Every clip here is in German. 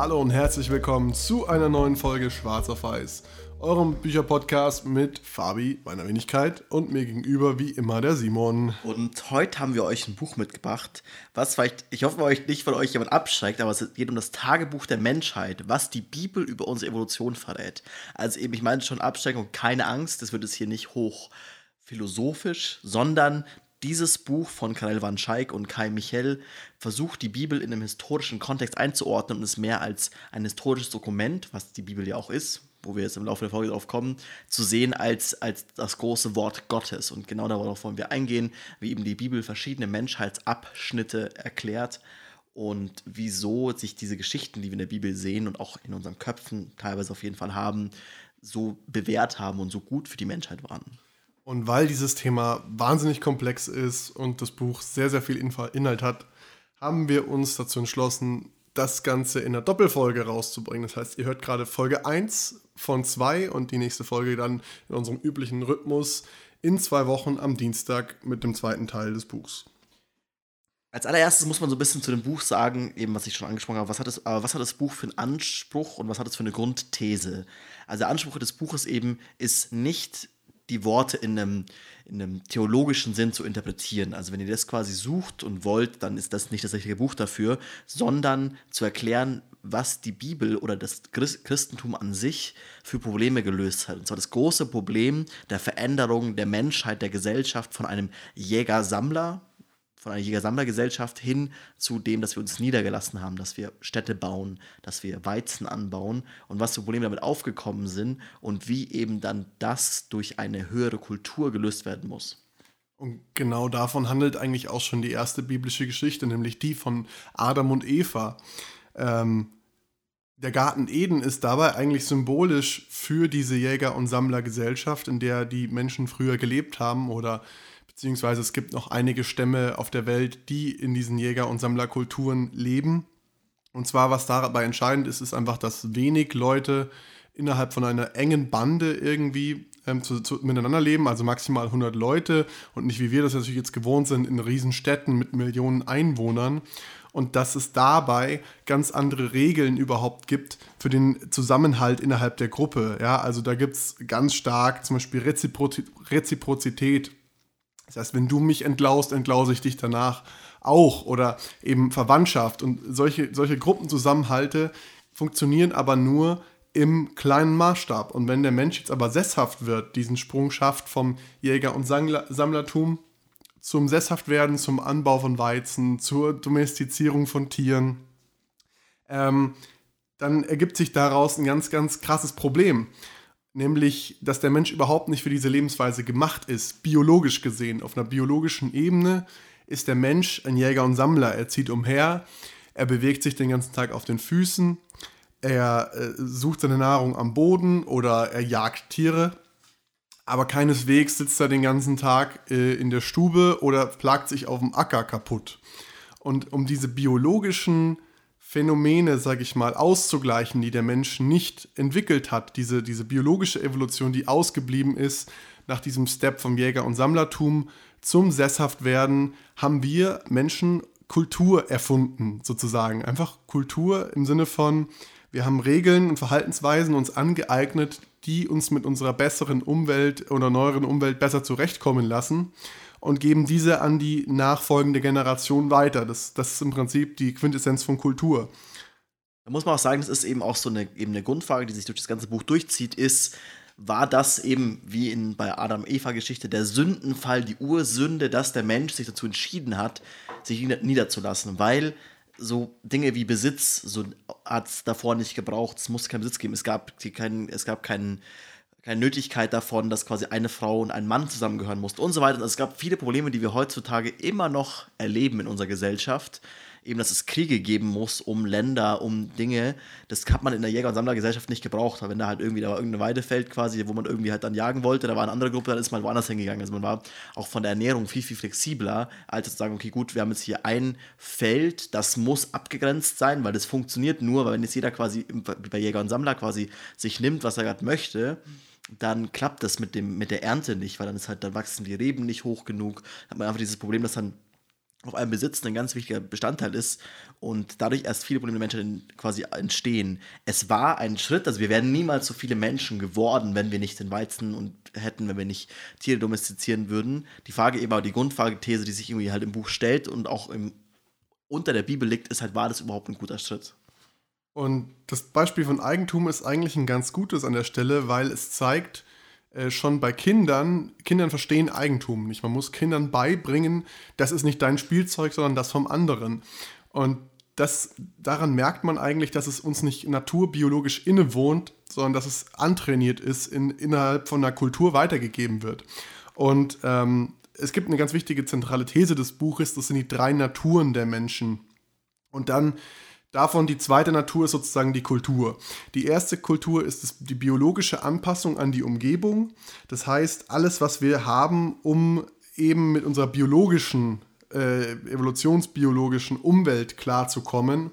Hallo und herzlich willkommen zu einer neuen Folge Schwarz auf Weiß, eurem Bücherpodcast mit Fabi, meiner Wenigkeit, und mir gegenüber wie immer der Simon. Und heute haben wir euch ein Buch mitgebracht, was vielleicht, ich hoffe euch nicht von euch jemand abschreckt, aber es geht um das Tagebuch der Menschheit, was die Bibel über unsere Evolution verrät. Also eben, ich meine schon Abschreckung, keine Angst, das wird es hier nicht hoch philosophisch, sondern dieses Buch von Karel van Schaik und Kai Michel versucht, die Bibel in einem historischen Kontext einzuordnen und ist mehr als ein historisches Dokument, was die Bibel ja auch ist, wo wir jetzt im Laufe der Folge drauf kommen, zu sehen als, als das große Wort Gottes. Und genau darauf wollen wir eingehen, wie eben die Bibel verschiedene Menschheitsabschnitte erklärt und wieso sich diese Geschichten, die wir in der Bibel sehen und auch in unseren Köpfen teilweise auf jeden Fall haben, so bewährt haben und so gut für die Menschheit waren. Und weil dieses Thema wahnsinnig komplex ist und das Buch sehr, sehr viel Inhalt hat, haben wir uns dazu entschlossen, das Ganze in einer Doppelfolge rauszubringen. Das heißt, ihr hört gerade Folge 1 von 2 und die nächste Folge dann in unserem üblichen Rhythmus in zwei Wochen am Dienstag mit dem zweiten Teil des Buchs. Als allererstes muss man so ein bisschen zu dem Buch sagen, eben was ich schon angesprochen habe, was hat, das, was hat das Buch für einen Anspruch und was hat es für eine Grundthese? Also der Anspruch des Buches eben ist nicht die Worte in einem, in einem theologischen Sinn zu interpretieren. Also wenn ihr das quasi sucht und wollt, dann ist das nicht das richtige Buch dafür, sondern zu erklären, was die Bibel oder das Christentum an sich für Probleme gelöst hat. Und zwar das große Problem der Veränderung der Menschheit, der Gesellschaft von einem Jäger-Sammler, von einer Jäger-Sammler-Gesellschaft hin zu dem, dass wir uns niedergelassen haben, dass wir Städte bauen, dass wir Weizen anbauen und was für Probleme damit aufgekommen sind und wie eben dann das durch eine höhere Kultur gelöst werden muss. Und genau davon handelt eigentlich auch schon die erste biblische Geschichte, nämlich die von Adam und Eva. Ähm, der Garten Eden ist dabei eigentlich symbolisch für diese Jäger- und Sammlergesellschaft, in der die Menschen früher gelebt haben oder beziehungsweise es gibt noch einige Stämme auf der Welt, die in diesen Jäger- und Sammlerkulturen leben. Und zwar, was dabei entscheidend ist, ist einfach, dass wenig Leute innerhalb von einer engen Bande irgendwie ähm, zu, zu, miteinander leben, also maximal 100 Leute und nicht wie wir das natürlich jetzt gewohnt sind in Riesenstädten mit Millionen Einwohnern. Und dass es dabei ganz andere Regeln überhaupt gibt für den Zusammenhalt innerhalb der Gruppe. Ja, also da gibt es ganz stark zum Beispiel Reziprozität das heißt, wenn du mich entlaust, entlause ich dich danach auch. Oder eben Verwandtschaft. Und solche, solche Gruppenzusammenhalte funktionieren aber nur im kleinen Maßstab. Und wenn der Mensch jetzt aber sesshaft wird, diesen Sprung schafft vom Jäger- und Sammlertum zum Sesshaftwerden, zum Anbau von Weizen, zur Domestizierung von Tieren, ähm, dann ergibt sich daraus ein ganz, ganz krasses Problem nämlich, dass der Mensch überhaupt nicht für diese Lebensweise gemacht ist, biologisch gesehen. Auf einer biologischen Ebene ist der Mensch ein Jäger und Sammler. Er zieht umher, er bewegt sich den ganzen Tag auf den Füßen, er äh, sucht seine Nahrung am Boden oder er jagt Tiere. Aber keineswegs sitzt er den ganzen Tag äh, in der Stube oder plagt sich auf dem Acker kaputt. Und um diese biologischen Phänomene, sage ich mal, auszugleichen, die der Mensch nicht entwickelt hat. Diese, diese biologische Evolution, die ausgeblieben ist nach diesem Step vom Jäger- und Sammlertum zum Sesshaftwerden, haben wir Menschen Kultur erfunden, sozusagen. Einfach Kultur im Sinne von, wir haben Regeln und Verhaltensweisen uns angeeignet, die uns mit unserer besseren Umwelt oder neueren Umwelt besser zurechtkommen lassen und geben diese an die nachfolgende Generation weiter. Das, das ist im Prinzip die Quintessenz von Kultur. Da muss man auch sagen, das ist eben auch so eine, eben eine Grundfrage, die sich durch das ganze Buch durchzieht, ist, war das eben wie in bei Adam-Eva-Geschichte der Sündenfall, die Ursünde, dass der Mensch sich dazu entschieden hat, sich niederzulassen, weil so Dinge wie Besitz, so hat es davor nicht gebraucht, es musste keinen Besitz geben, es gab keinen, es gab keinen keine Nötigkeit davon, dass quasi eine Frau und ein Mann zusammengehören mussten und so weiter. Also es gab viele Probleme, die wir heutzutage immer noch erleben in unserer Gesellschaft. Eben, dass es Kriege geben muss um Länder, um Dinge. Das hat man in der Jäger- und Sammlergesellschaft nicht gebraucht. Wenn da halt irgendwie, da war irgendein Weidefeld quasi, wo man irgendwie halt dann jagen wollte, da war eine andere Gruppe, dann ist man woanders hingegangen. Also man war auch von der Ernährung viel, viel flexibler, als zu sagen, okay, gut, wir haben jetzt hier ein Feld, das muss abgegrenzt sein, weil das funktioniert nur, weil wenn jetzt jeder quasi bei Jäger und Sammler quasi sich nimmt, was er gerade möchte, dann klappt das mit, dem, mit der Ernte nicht, weil dann ist halt, dann wachsen die Reben nicht hoch genug. Dann hat man einfach dieses Problem, dass dann auf einem Besitz ein ganz wichtiger Bestandteil ist und dadurch erst viele Probleme der Menschen quasi entstehen. Es war ein Schritt, also wir wären niemals so viele Menschen geworden, wenn wir nicht den Weizen und hätten, wenn wir nicht Tiere domestizieren würden. Die Frage eben, die Grundfrage-These, die sich irgendwie halt im Buch stellt und auch im, unter der Bibel liegt, ist halt, war das überhaupt ein guter Schritt? Und das Beispiel von Eigentum ist eigentlich ein ganz gutes an der Stelle, weil es zeigt, äh, schon bei Kindern, Kindern verstehen Eigentum nicht. Man muss Kindern beibringen, das ist nicht dein Spielzeug, sondern das vom anderen. Und das, daran merkt man eigentlich, dass es uns nicht naturbiologisch innewohnt, sondern dass es antrainiert ist, in, innerhalb von einer Kultur weitergegeben wird. Und ähm, es gibt eine ganz wichtige zentrale These des Buches, das sind die drei Naturen der Menschen. Und dann Davon die zweite Natur ist sozusagen die Kultur. Die erste Kultur ist die biologische Anpassung an die Umgebung. Das heißt, alles, was wir haben, um eben mit unserer biologischen, äh, evolutionsbiologischen Umwelt klarzukommen,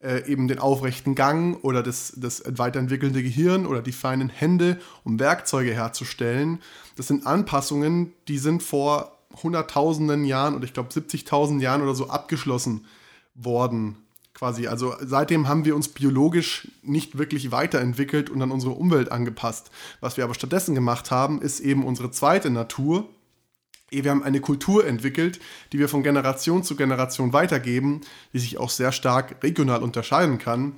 äh, eben den aufrechten Gang oder das, das weiterentwickelnde Gehirn oder die feinen Hände, um Werkzeuge herzustellen. Das sind Anpassungen, die sind vor hunderttausenden Jahren oder ich glaube 70.000 Jahren oder so abgeschlossen worden quasi. Also seitdem haben wir uns biologisch nicht wirklich weiterentwickelt und an unsere Umwelt angepasst. Was wir aber stattdessen gemacht haben, ist eben unsere zweite Natur. Wir haben eine Kultur entwickelt, die wir von Generation zu Generation weitergeben, die sich auch sehr stark regional unterscheiden kann,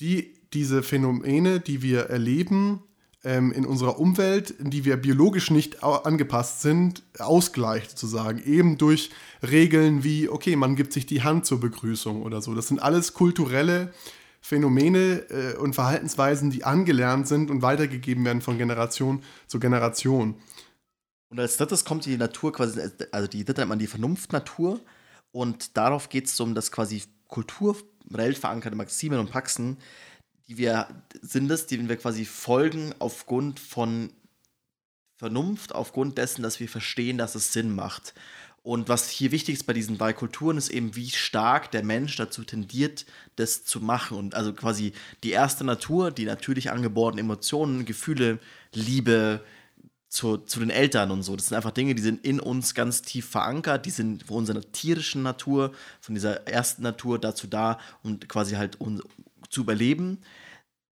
die diese Phänomene, die wir erleben, ähm, in unserer Umwelt, in die wir biologisch nicht angepasst sind, ausgleicht sozusagen. Eben durch Regeln wie, okay, man gibt sich die Hand zur Begrüßung oder so. Das sind alles kulturelle Phänomene äh, und Verhaltensweisen, die angelernt sind und weitergegeben werden von Generation zu Generation. Und als drittes kommt die Natur quasi, also die dritte man die Vernunftnatur. Und darauf geht es um das quasi kulturell verankerte Maximen und Praxen, die wir sind es, denen wir quasi folgen aufgrund von Vernunft, aufgrund dessen, dass wir verstehen, dass es Sinn macht. Und was hier wichtig ist bei diesen drei Kulturen, ist eben, wie stark der Mensch dazu tendiert, das zu machen. Und also quasi die erste Natur, die natürlich angeborenen Emotionen, Gefühle, Liebe zu, zu den Eltern und so. Das sind einfach Dinge, die sind in uns ganz tief verankert. Die sind von unserer tierischen Natur, von dieser ersten Natur dazu da, um quasi halt um, zu überleben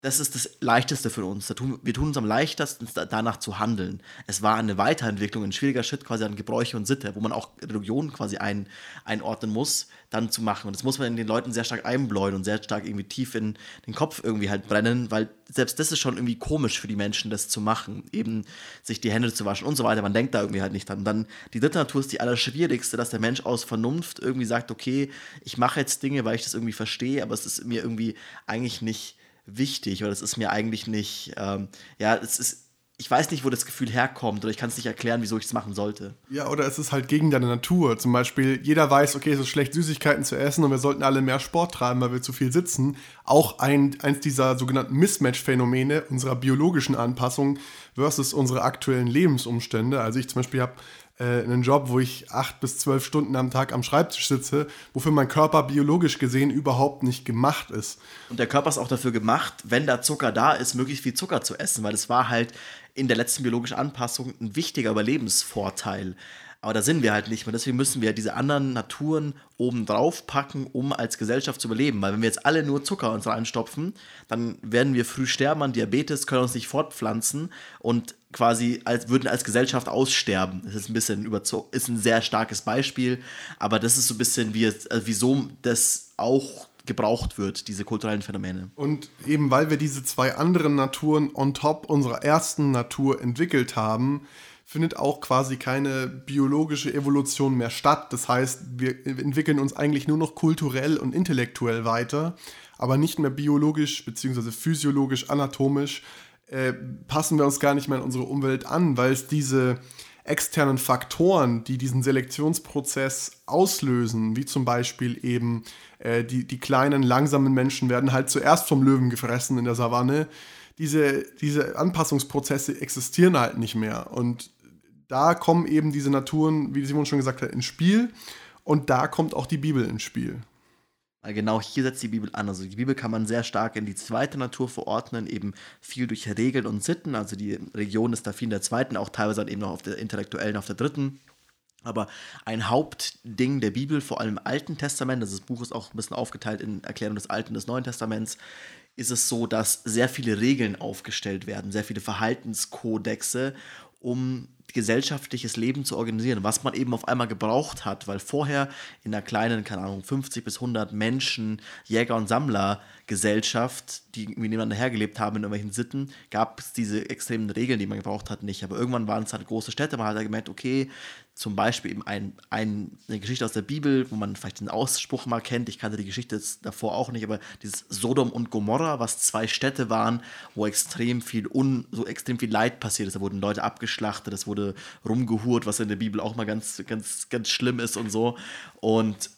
das ist das Leichteste für uns. Wir tun uns am leichtesten, danach zu handeln. Es war eine Weiterentwicklung, ein schwieriger Schritt quasi an Gebräuche und Sitte, wo man auch Religion quasi ein, einordnen muss, dann zu machen. Und das muss man den Leuten sehr stark einbläuen und sehr stark irgendwie tief in den Kopf irgendwie halt brennen, weil selbst das ist schon irgendwie komisch für die Menschen, das zu machen. Eben sich die Hände zu waschen und so weiter. Man denkt da irgendwie halt nicht dran. Und dann die dritte Natur ist die allerschwierigste, dass der Mensch aus Vernunft irgendwie sagt, okay, ich mache jetzt Dinge, weil ich das irgendwie verstehe, aber es ist mir irgendwie eigentlich nicht wichtig oder das ist mir eigentlich nicht, ähm, ja, es ist, ich weiß nicht, wo das Gefühl herkommt oder ich kann es nicht erklären, wieso ich es machen sollte. Ja, oder es ist halt gegen deine Natur. Zum Beispiel, jeder weiß, okay, es ist schlecht, Süßigkeiten zu essen und wir sollten alle mehr Sport treiben, weil wir zu viel sitzen. Auch ein, eins dieser sogenannten Mismatch-Phänomene unserer biologischen Anpassung versus unsere aktuellen Lebensumstände. Also ich zum Beispiel habe äh, einen Job, wo ich acht bis zwölf Stunden am Tag am Schreibtisch sitze, wofür mein Körper biologisch gesehen überhaupt nicht gemacht ist. Und der Körper ist auch dafür gemacht, wenn da Zucker da ist, möglichst viel Zucker zu essen, weil das war halt in der letzten biologischen Anpassung ein wichtiger Überlebensvorteil. Aber da sind wir halt nicht mehr. Deswegen müssen wir diese anderen Naturen oben drauf packen, um als Gesellschaft zu überleben. Weil wenn wir jetzt alle nur Zucker uns reinstopfen, dann werden wir früh sterben an Diabetes, können uns nicht fortpflanzen und quasi als würden als Gesellschaft aussterben. Das ist ein bisschen überzogen, ist ein sehr starkes Beispiel, aber das ist so ein bisschen wie also wieso das auch gebraucht wird, diese kulturellen Phänomene. Und eben weil wir diese zwei anderen Naturen on top unserer ersten Natur entwickelt haben, findet auch quasi keine biologische Evolution mehr statt. Das heißt, wir entwickeln uns eigentlich nur noch kulturell und intellektuell weiter, aber nicht mehr biologisch bzw. physiologisch, anatomisch äh, passen wir uns gar nicht mehr in unsere Umwelt an, weil es diese externen Faktoren, die diesen Selektionsprozess auslösen, wie zum Beispiel eben äh, die, die kleinen, langsamen Menschen werden halt zuerst vom Löwen gefressen in der Savanne. Diese, diese Anpassungsprozesse existieren halt nicht mehr. Und da kommen eben diese Naturen, wie Simon schon gesagt hat, ins Spiel. Und da kommt auch die Bibel ins Spiel. Genau hier setzt die Bibel an. Also die Bibel kann man sehr stark in die zweite Natur verordnen, eben viel durch Regeln und Sitten. Also die Region ist da viel in der zweiten, auch teilweise eben noch auf der intellektuellen, auf der dritten. Aber ein Hauptding der Bibel, vor allem im Alten Testament, das Buch ist auch ein bisschen aufgeteilt in Erklärung des Alten und des Neuen Testaments, ist es so, dass sehr viele Regeln aufgestellt werden, sehr viele Verhaltenskodexe, um gesellschaftliches Leben zu organisieren, was man eben auf einmal gebraucht hat, weil vorher in einer kleinen, keine Ahnung, 50 bis 100 Menschen, Jäger- und Sammlergesellschaft, die irgendwie nebeneinander hergelebt haben in irgendwelchen Sitten, gab es diese extremen Regeln, die man gebraucht hat, nicht. Aber irgendwann waren es halt große Städte, man hat halt gemerkt, okay, zum Beispiel eben ein, ein, eine Geschichte aus der Bibel, wo man vielleicht den Ausspruch mal kennt. Ich kannte die Geschichte davor auch nicht, aber dieses Sodom und Gomorra, was zwei Städte waren, wo extrem viel un, so extrem viel Leid passiert ist. Da wurden Leute abgeschlachtet, es wurde rumgehurt, was in der Bibel auch mal ganz, ganz, ganz schlimm ist und so. Und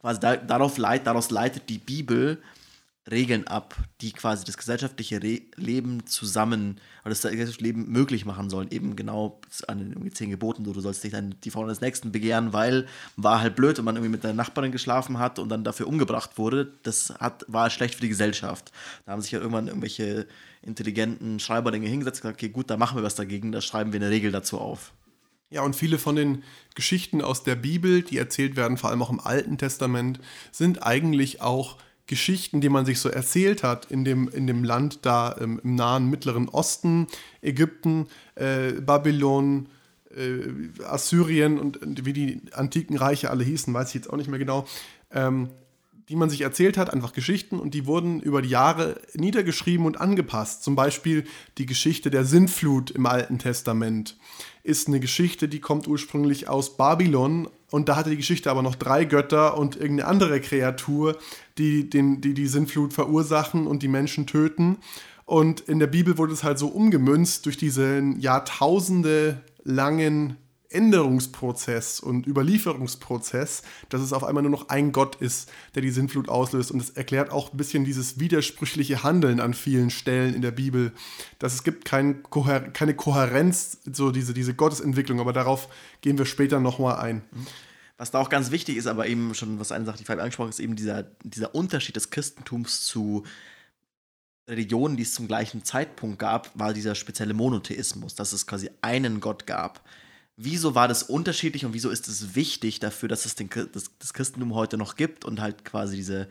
quasi da, darauf leit, daraus leitet die Bibel Regeln ab, die quasi das gesellschaftliche Re Leben zusammen oder das gesellschaftliche Leben möglich machen sollen. Eben genau an den zehn Geboten, so du sollst nicht dann die Frau des Nächsten begehren, weil war halt blöd und man irgendwie mit der Nachbarin geschlafen hat und dann dafür umgebracht wurde. Das hat, war schlecht für die Gesellschaft. Da haben sich ja irgendwann irgendwelche intelligenten Schreiberlinge hingesetzt und gesagt, okay, gut, da machen wir was dagegen, da schreiben wir eine Regel dazu auf. Ja, und viele von den Geschichten aus der Bibel, die erzählt werden, vor allem auch im Alten Testament, sind eigentlich auch Geschichten, die man sich so erzählt hat in dem, in dem Land da ähm, im nahen Mittleren Osten, Ägypten, äh, Babylon, äh, Assyrien und, und, wie die antiken Reiche alle hießen, weiß ich jetzt auch nicht mehr genau, ähm, die man sich erzählt hat, einfach Geschichten und die wurden über die Jahre niedergeschrieben und angepasst. Zum Beispiel die Geschichte der Sintflut im Alten Testament ist eine Geschichte, die kommt ursprünglich aus Babylon und da hatte die Geschichte aber noch drei Götter und irgendeine andere Kreatur, die den, die, die Sintflut verursachen und die Menschen töten. Und in der Bibel wurde es halt so umgemünzt durch diesen Jahrtausende langen Änderungsprozess und Überlieferungsprozess, dass es auf einmal nur noch ein Gott ist, der die Sintflut auslöst. Und es erklärt auch ein bisschen dieses widersprüchliche Handeln an vielen Stellen in der Bibel, dass es gibt kein keine Kohärenz, so diese, diese Gottesentwicklung, aber darauf gehen wir später nochmal ein. Was da auch ganz wichtig ist, aber eben schon, was eine Sache, die ich angesprochen ist, eben dieser, dieser Unterschied des Christentums zu Religionen, die es zum gleichen Zeitpunkt gab, war dieser spezielle Monotheismus, dass es quasi einen Gott gab wieso war das unterschiedlich und wieso ist es wichtig dafür, dass es den, das, das, Christentum heute noch gibt und halt quasi diese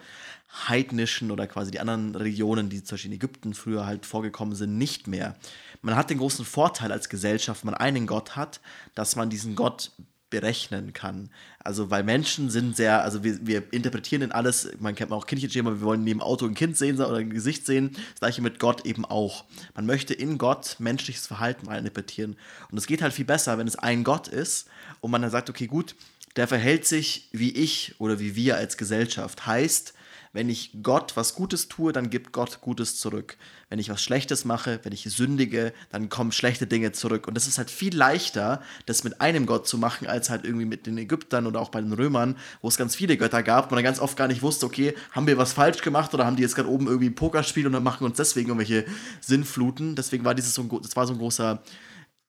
heidnischen oder quasi die anderen Religionen, die zum Beispiel in Ägypten früher halt vorgekommen sind, nicht mehr. Man hat den großen Vorteil als Gesellschaft, man einen Gott hat, dass man diesen Gott berechnen kann. Also, weil Menschen sind sehr, also wir, wir interpretieren in alles, man kennt auch kindliche wir wollen neben Auto ein Kind sehen oder ein Gesicht sehen, das gleiche mit Gott eben auch. Man möchte in Gott menschliches Verhalten interpretieren. Und es geht halt viel besser, wenn es ein Gott ist und man dann sagt, okay, gut, der verhält sich wie ich oder wie wir als Gesellschaft. Heißt, wenn ich Gott was Gutes tue, dann gibt Gott Gutes zurück. Wenn ich was Schlechtes mache, wenn ich sündige, dann kommen schlechte Dinge zurück. Und das ist halt viel leichter, das mit einem Gott zu machen, als halt irgendwie mit den Ägyptern oder auch bei den Römern, wo es ganz viele Götter gab und man ganz oft gar nicht wusste, okay, haben wir was falsch gemacht oder haben die jetzt gerade oben irgendwie ein Pokerspiel und dann machen uns deswegen irgendwelche Sinnfluten. Deswegen war dieses so ein, das war so ein großer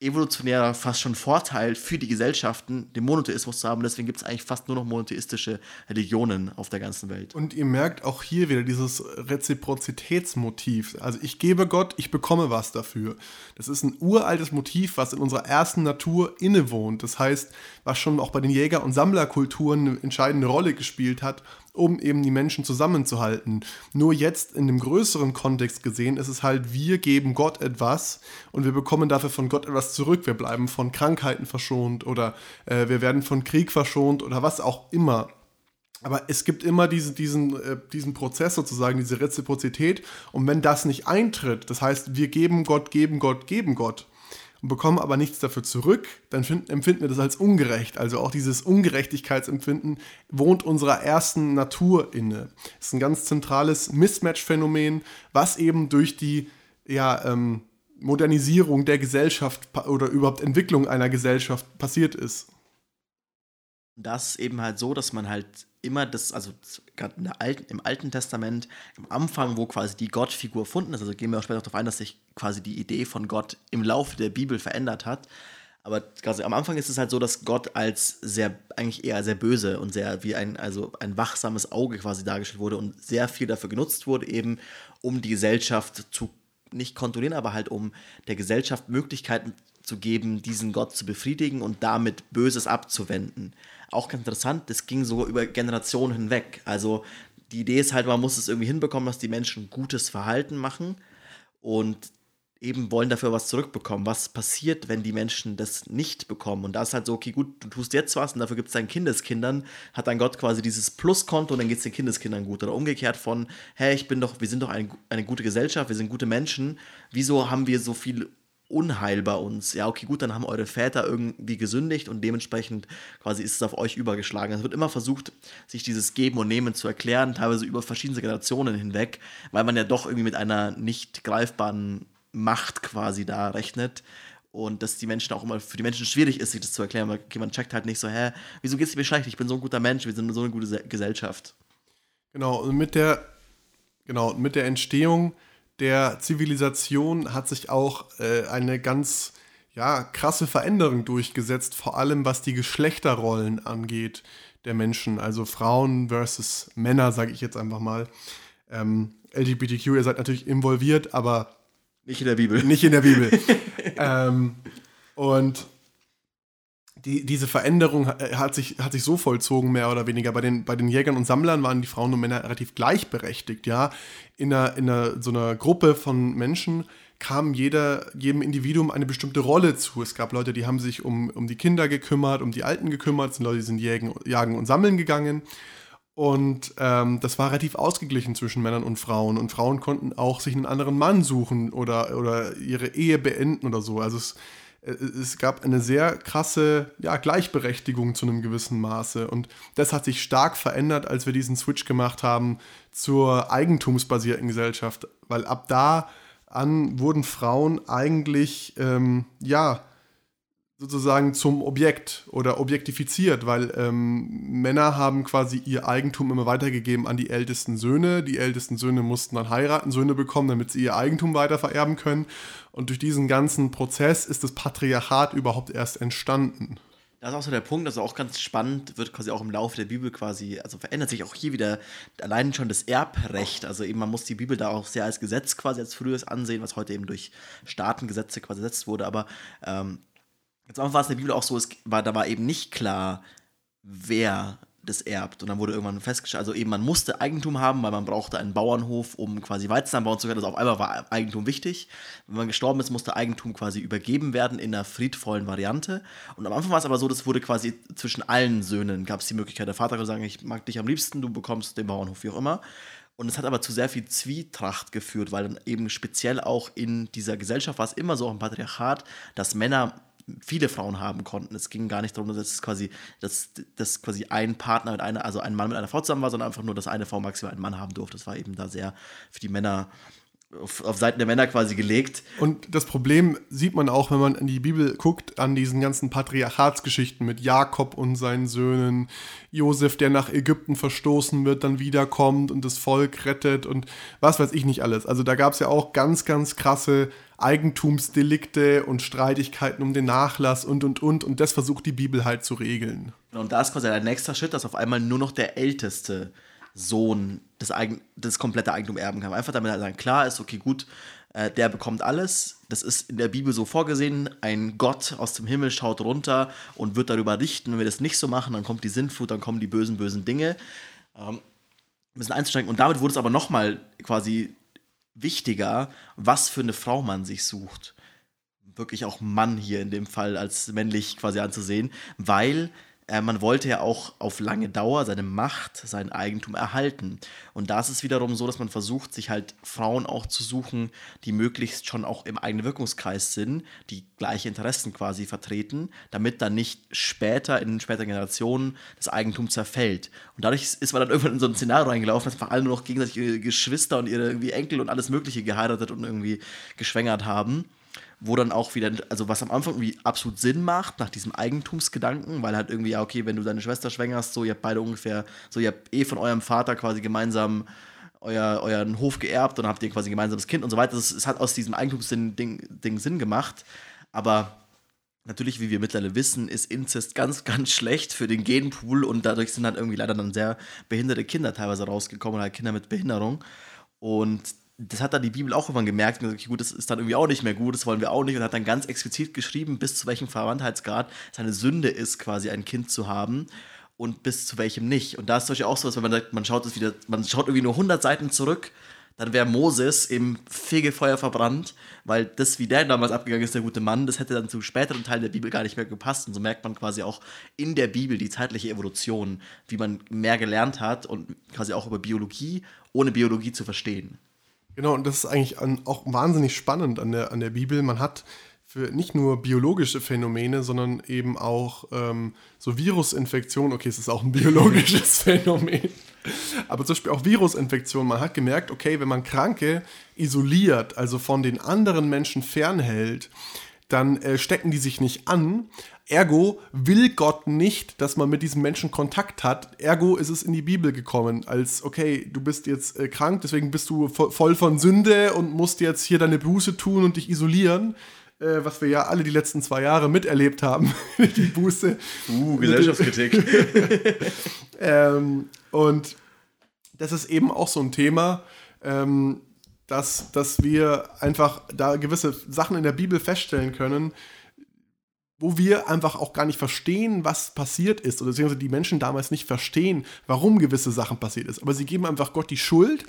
evolutionärer fast schon Vorteil für die Gesellschaften, den Monotheismus zu haben. Deswegen gibt es eigentlich fast nur noch monotheistische Religionen auf der ganzen Welt. Und ihr merkt auch hier wieder dieses Reziprozitätsmotiv. Also ich gebe Gott, ich bekomme was dafür. Das ist ein uraltes Motiv, was in unserer ersten Natur innewohnt. Das heißt, was schon auch bei den Jäger- und Sammlerkulturen eine entscheidende Rolle gespielt hat um eben die Menschen zusammenzuhalten. Nur jetzt in dem größeren Kontext gesehen ist es halt, wir geben Gott etwas und wir bekommen dafür von Gott etwas zurück. Wir bleiben von Krankheiten verschont oder äh, wir werden von Krieg verschont oder was auch immer. Aber es gibt immer diese, diesen, äh, diesen Prozess sozusagen, diese Reziprozität. Und wenn das nicht eintritt, das heißt, wir geben Gott, geben Gott, geben Gott, und bekommen aber nichts dafür zurück, dann find, empfinden wir das als ungerecht. Also auch dieses Ungerechtigkeitsempfinden wohnt unserer ersten Natur inne. Das ist ein ganz zentrales Mismatch-Phänomen, was eben durch die ja, ähm, Modernisierung der Gesellschaft oder überhaupt Entwicklung einer Gesellschaft passiert ist. Das eben halt so, dass man halt immer das, also gerade im Alten Testament, am Anfang, wo quasi die Gottfigur erfunden ist, also gehen wir auch später darauf ein, dass sich quasi die Idee von Gott im Laufe der Bibel verändert hat. Aber quasi am Anfang ist es halt so, dass Gott als sehr, eigentlich eher sehr böse und sehr wie ein, also ein wachsames Auge quasi dargestellt wurde und sehr viel dafür genutzt wurde, eben um die Gesellschaft zu nicht kontrollieren, aber halt um der Gesellschaft Möglichkeiten zu geben, diesen Gott zu befriedigen und damit Böses abzuwenden. Auch ganz interessant, das ging sogar über Generationen hinweg. Also die Idee ist halt, man muss es irgendwie hinbekommen, dass die Menschen gutes Verhalten machen und eben wollen dafür was zurückbekommen. Was passiert, wenn die Menschen das nicht bekommen? Und da ist halt so, okay, gut, du tust jetzt was und dafür gibt es deinen Kindeskindern, hat dann Gott quasi dieses Pluskonto und dann geht es den Kindeskindern gut. Oder umgekehrt von, hey, ich bin doch, wir sind doch ein, eine gute Gesellschaft, wir sind gute Menschen, wieso haben wir so viel Unheil bei uns. Ja, okay, gut, dann haben eure Väter irgendwie gesündigt und dementsprechend quasi ist es auf euch übergeschlagen. Es wird immer versucht, sich dieses Geben und Nehmen zu erklären, teilweise über verschiedene Generationen hinweg, weil man ja doch irgendwie mit einer nicht greifbaren Macht quasi da rechnet. Und dass die Menschen auch immer für die Menschen schwierig ist, sich das zu erklären, weil okay, man checkt halt nicht so, hä, wieso geht's mir schlecht? Ich bin so ein guter Mensch, wir sind so eine gute Gesellschaft. Genau, und mit der, genau, mit der Entstehung der Zivilisation hat sich auch äh, eine ganz ja, krasse Veränderung durchgesetzt, vor allem was die Geschlechterrollen angeht der Menschen, also Frauen versus Männer, sage ich jetzt einfach mal. Ähm, LGBTQ, ihr seid natürlich involviert, aber nicht in der Bibel. Nicht in der Bibel. ähm, und die, diese Veränderung hat sich, hat sich so vollzogen, mehr oder weniger. Bei den, bei den Jägern und Sammlern waren die Frauen und Männer relativ gleichberechtigt, ja. In, einer, in einer, so einer Gruppe von Menschen kam jeder, jedem Individuum eine bestimmte Rolle zu. Es gab Leute, die haben sich um, um die Kinder gekümmert, um die Alten gekümmert, es sind Leute, die sind jägen, jagen und sammeln gegangen. Und ähm, das war relativ ausgeglichen zwischen Männern und Frauen. Und Frauen konnten auch sich einen anderen Mann suchen oder, oder ihre Ehe beenden oder so. Also es, äh, es gab eine sehr krasse ja, Gleichberechtigung zu einem gewissen Maße. Und das hat sich stark verändert, als wir diesen Switch gemacht haben zur eigentumsbasierten Gesellschaft. Weil ab da an wurden Frauen eigentlich, ähm, ja, sozusagen zum Objekt oder objektifiziert, weil ähm, Männer haben quasi ihr Eigentum immer weitergegeben an die ältesten Söhne. Die ältesten Söhne mussten dann heiraten, Söhne bekommen, damit sie ihr Eigentum weiter vererben können. Und durch diesen ganzen Prozess ist das Patriarchat überhaupt erst entstanden. Das ist auch so der Punkt, also auch ganz spannend, wird quasi auch im Laufe der Bibel quasi, also verändert sich auch hier wieder allein schon das Erbrecht. Also eben, man muss die Bibel da auch sehr als Gesetz quasi als frühes ansehen, was heute eben durch Staatengesetze quasi gesetzt wurde. Aber ähm, Jetzt war es in der Bibel auch so, es war, da war eben nicht klar, wer das erbt. Und dann wurde irgendwann festgestellt, also eben man musste Eigentum haben, weil man brauchte einen Bauernhof, um quasi Weizen anbauen zu können. Also auf einmal war Eigentum wichtig. Wenn man gestorben ist, musste Eigentum quasi übergeben werden in einer friedvollen Variante. Und am Anfang war es aber so, das wurde quasi zwischen allen Söhnen, gab es die Möglichkeit, der Vater konnte sagen, ich mag dich am liebsten, du bekommst den Bauernhof, wie auch immer. Und es hat aber zu sehr viel Zwietracht geführt, weil dann eben speziell auch in dieser Gesellschaft war es immer so auch im Patriarchat, dass Männer viele Frauen haben konnten. Es ging gar nicht darum, dass es quasi, dass, dass quasi ein Partner mit einer, also ein Mann mit einer Frau zusammen war, sondern einfach nur, dass eine Frau maximal einen Mann haben durfte. Das war eben da sehr für die Männer auf, auf, Seiten der Männer quasi gelegt. Und das Problem sieht man auch, wenn man in die Bibel guckt, an diesen ganzen Patriarchatsgeschichten mit Jakob und seinen Söhnen, Josef, der nach Ägypten verstoßen wird, dann wiederkommt und das Volk rettet und was weiß ich nicht alles. Also da gab es ja auch ganz, ganz krasse Eigentumsdelikte und Streitigkeiten um den Nachlass und und und und das versucht die Bibel halt zu regeln. Und da ist quasi der nächste Schritt, dass auf einmal nur noch der Älteste Sohn das, Eigen, das komplette Eigentum erben kann. Einfach damit er dann klar ist, okay, gut, äh, der bekommt alles. Das ist in der Bibel so vorgesehen. Ein Gott aus dem Himmel schaut runter und wird darüber richten. Wenn wir das nicht so machen, dann kommt die Sintflut, dann kommen die bösen, bösen Dinge. Ähm, bisschen einzusteigen. Und damit wurde es aber nochmal quasi wichtiger, was für eine Frau man sich sucht. Wirklich auch Mann hier in dem Fall als männlich quasi anzusehen, weil äh, man wollte ja auch auf lange Dauer seine Macht, sein Eigentum erhalten. Und da ist es wiederum so, dass man versucht, sich halt Frauen auch zu suchen, die möglichst schon auch im eigenen Wirkungskreis sind, die gleiche Interessen quasi vertreten, damit dann nicht später, in späteren Generationen, das Eigentum zerfällt. Und dadurch ist man dann irgendwann in so ein Szenario reingelaufen, dass einfach alle nur noch gegenseitig ihre Geschwister und ihre irgendwie Enkel und alles Mögliche geheiratet und irgendwie geschwängert haben wo dann auch wieder, also was am Anfang irgendwie absolut Sinn macht, nach diesem Eigentumsgedanken, weil halt irgendwie, ja, okay, wenn du deine Schwester schwängerst, so, ihr habt beide ungefähr, so, ihr habt eh von eurem Vater quasi gemeinsam euer, euren Hof geerbt und habt ihr quasi ein gemeinsames Kind und so weiter. Es hat aus diesem Eigentumsding Ding Sinn gemacht, aber natürlich, wie wir mittlerweile wissen, ist Inzest ganz, ganz schlecht für den Genpool und dadurch sind halt irgendwie leider dann sehr behinderte Kinder teilweise rausgekommen halt Kinder mit Behinderung und das hat dann die Bibel auch irgendwann gemerkt und gesagt, okay, gut, das ist dann irgendwie auch nicht mehr gut, das wollen wir auch nicht und hat dann ganz explizit geschrieben, bis zu welchem Verwandtheitsgrad es eine Sünde ist, quasi ein Kind zu haben und bis zu welchem nicht. Und da ist zum Beispiel auch so, dass wenn man sagt, man schaut es wieder, man schaut irgendwie nur 100 Seiten zurück, dann wäre Moses im Fegefeuer verbrannt, weil das, wie der damals abgegangen ist, der gute Mann, das hätte dann zu späteren Teilen der Bibel gar nicht mehr gepasst. Und so merkt man quasi auch in der Bibel die zeitliche Evolution, wie man mehr gelernt hat und quasi auch über Biologie, ohne Biologie zu verstehen. Genau, und das ist eigentlich an, auch wahnsinnig spannend an der, an der Bibel. Man hat für nicht nur biologische Phänomene, sondern eben auch ähm, so Virusinfektionen. Okay, es ist auch ein biologisches Phänomen. Aber zum Beispiel auch Virusinfektionen. Man hat gemerkt, okay, wenn man Kranke isoliert, also von den anderen Menschen fernhält, dann äh, stecken die sich nicht an. Ergo will Gott nicht, dass man mit diesem Menschen Kontakt hat. Ergo ist es in die Bibel gekommen, als, okay, du bist jetzt äh, krank, deswegen bist du vo voll von Sünde und musst jetzt hier deine Buße tun und dich isolieren. Äh, was wir ja alle die letzten zwei Jahre miterlebt haben, die Buße. Uh, Gesellschaftskritik. ähm, und das ist eben auch so ein Thema, ähm, dass, dass wir einfach da gewisse Sachen in der Bibel feststellen können, wo wir einfach auch gar nicht verstehen, was passiert ist, oder beziehungsweise die Menschen damals nicht verstehen, warum gewisse Sachen passiert ist. Aber sie geben einfach Gott die Schuld,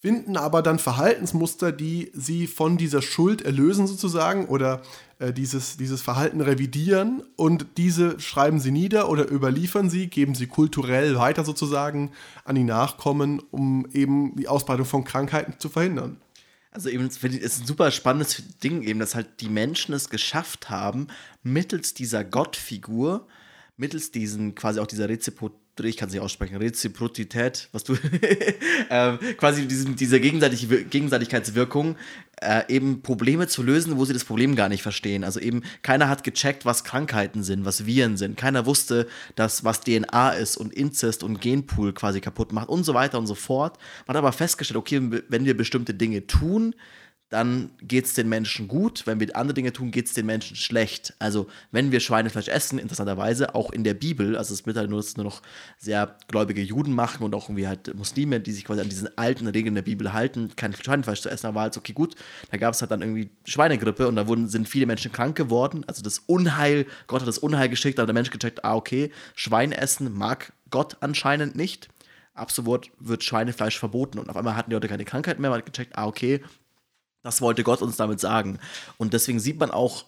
finden aber dann Verhaltensmuster, die sie von dieser Schuld erlösen sozusagen oder äh, dieses, dieses Verhalten revidieren und diese schreiben sie nieder oder überliefern sie, geben sie kulturell weiter sozusagen an die Nachkommen, um eben die Ausbreitung von Krankheiten zu verhindern. Also eben, es ist ein super spannendes Ding eben, dass halt die Menschen es geschafft haben, mittels dieser Gottfigur, mittels diesen, quasi auch dieser Reziprozität, ich kann es nicht aussprechen, Reziprozität, was du, ähm, quasi diesen, diese Gegenseitig Gegenseitigkeitswirkung, äh, eben Probleme zu lösen, wo sie das Problem gar nicht verstehen. Also eben, keiner hat gecheckt, was Krankheiten sind, was Viren sind. Keiner wusste, dass was DNA ist und Inzest und Genpool quasi kaputt macht und so weiter und so fort. Man hat aber festgestellt, okay, wenn wir bestimmte Dinge tun, dann geht es den Menschen gut. Wenn wir andere Dinge tun, geht es den Menschen schlecht. Also, wenn wir Schweinefleisch essen, interessanterweise auch in der Bibel, also es wird halt nur, nur noch sehr gläubige Juden machen und auch irgendwie halt Muslime, die sich quasi an diesen alten Regeln der Bibel halten, kein Schweinefleisch zu essen, war halt okay, gut. Da gab es halt dann irgendwie Schweinegrippe und da wurden, sind viele Menschen krank geworden. Also, das Unheil, Gott hat das Unheil geschickt, da hat der Mensch gecheckt, ah, okay, Schwein essen mag Gott anscheinend nicht. Ab sofort wird Schweinefleisch verboten und auf einmal hatten die Leute keine Krankheit mehr, man hat gecheckt, ah, okay, das wollte Gott uns damit sagen. Und deswegen sieht man auch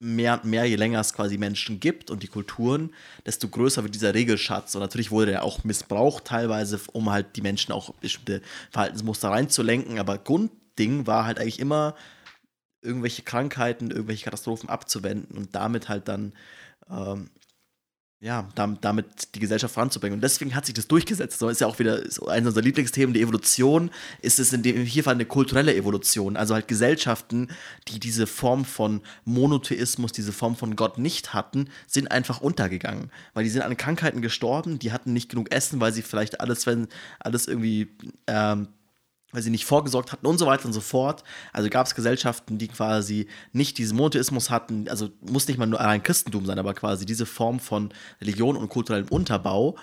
mehr und mehr, je länger es quasi Menschen gibt und die Kulturen, desto größer wird dieser Regelschatz. Und natürlich wurde der auch missbraucht teilweise, um halt die Menschen auch bestimmte Verhaltensmuster reinzulenken. Aber Grundding war halt eigentlich immer, irgendwelche Krankheiten, irgendwelche Katastrophen abzuwenden und damit halt dann ähm, ja, damit die Gesellschaft voranzubringen. Und deswegen hat sich das durchgesetzt. So ist ja auch wieder eines unserer Lieblingsthemen, die Evolution. Ist es in dem hier Fall eine kulturelle Evolution. Also halt Gesellschaften, die diese Form von Monotheismus, diese Form von Gott nicht hatten, sind einfach untergegangen. Weil die sind an Krankheiten gestorben, die hatten nicht genug Essen, weil sie vielleicht alles, wenn alles irgendwie ähm, weil sie nicht vorgesorgt hatten und so weiter und so fort. Also gab es Gesellschaften, die quasi nicht diesen Monotheismus hatten, also muss nicht mal nur ein Christentum sein, aber quasi diese Form von Religion und kulturellem Unterbau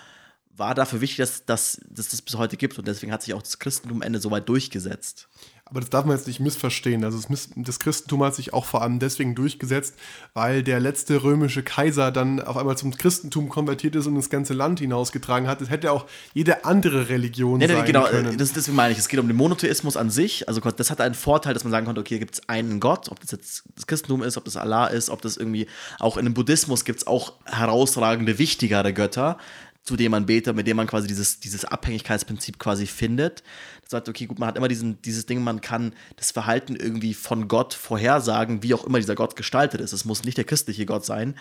war dafür wichtig, dass, dass, dass das bis heute gibt und deswegen hat sich auch das Christentum am Ende so weit durchgesetzt. Aber das darf man jetzt nicht missverstehen. Also das, Christentum hat sich auch vor allem deswegen durchgesetzt, weil der letzte römische Kaiser dann auf einmal zum Christentum konvertiert ist und das ganze Land hinausgetragen hat. Das hätte auch jede andere Religion nee, sein genau, können. Das, deswegen meine ich, es geht um den Monotheismus an sich. Also das hat einen Vorteil, dass man sagen konnte, okay, gibt es einen Gott, ob das jetzt das Christentum ist, ob das Allah ist, ob das irgendwie auch in dem Buddhismus gibt es auch herausragende, wichtigere Götter zu dem man betet, mit dem man quasi dieses, dieses Abhängigkeitsprinzip quasi findet. Das sagt, okay, gut, man hat immer diesen, dieses Ding, man kann das Verhalten irgendwie von Gott vorhersagen, wie auch immer dieser Gott gestaltet ist. Es muss nicht der christliche Gott sein.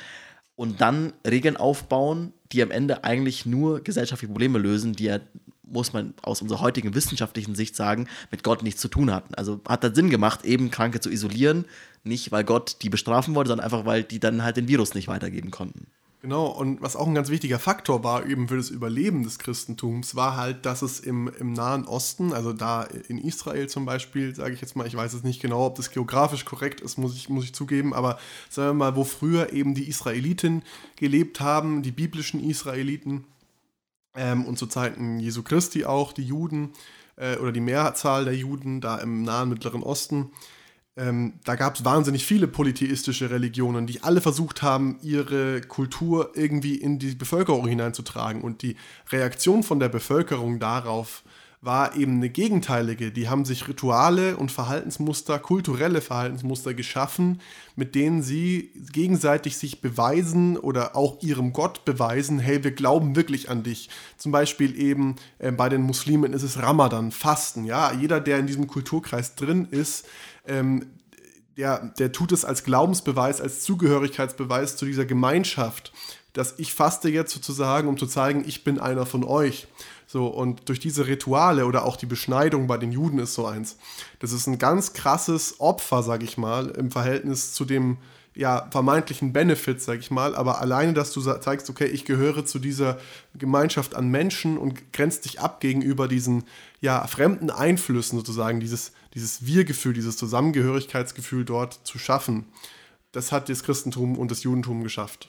Und dann Regeln aufbauen, die am Ende eigentlich nur gesellschaftliche Probleme lösen, die ja, muss man aus unserer heutigen wissenschaftlichen Sicht sagen, mit Gott nichts zu tun hatten. Also hat das Sinn gemacht, eben Kranke zu isolieren, nicht weil Gott die bestrafen wollte, sondern einfach, weil die dann halt den Virus nicht weitergeben konnten. Genau, und was auch ein ganz wichtiger Faktor war eben für das Überleben des Christentums, war halt, dass es im, im Nahen Osten, also da in Israel zum Beispiel, sage ich jetzt mal, ich weiß es nicht genau, ob das geografisch korrekt ist, muss ich, muss ich zugeben, aber sagen wir mal, wo früher eben die Israeliten gelebt haben, die biblischen Israeliten ähm, und zu Zeiten Jesu Christi auch, die Juden, äh, oder die Mehrzahl der Juden da im nahen Mittleren Osten, ähm, da gab es wahnsinnig viele polytheistische Religionen, die alle versucht haben, ihre Kultur irgendwie in die Bevölkerung hineinzutragen. Und die Reaktion von der Bevölkerung darauf war eben eine gegenteilige. Die haben sich Rituale und Verhaltensmuster, kulturelle Verhaltensmuster geschaffen, mit denen sie gegenseitig sich beweisen oder auch ihrem Gott beweisen, hey, wir glauben wirklich an dich. Zum Beispiel eben äh, bei den Muslimen ist es Ramadan, Fasten. Ja, jeder, der in diesem Kulturkreis drin ist, ähm, der, der tut es als Glaubensbeweis, als Zugehörigkeitsbeweis zu dieser Gemeinschaft, dass ich faste jetzt sozusagen, um zu zeigen, ich bin einer von euch. So, und durch diese Rituale oder auch die Beschneidung bei den Juden ist so eins. Das ist ein ganz krasses Opfer, sag ich mal, im Verhältnis zu dem ja, vermeintlichen Benefit, sag ich mal. Aber alleine, dass du zeigst, okay, ich gehöre zu dieser Gemeinschaft an Menschen und grenzt dich ab gegenüber diesen ja, fremden Einflüssen sozusagen, dieses, dieses Wir-Gefühl, dieses Zusammengehörigkeitsgefühl dort zu schaffen. Das hat das Christentum und das Judentum geschafft.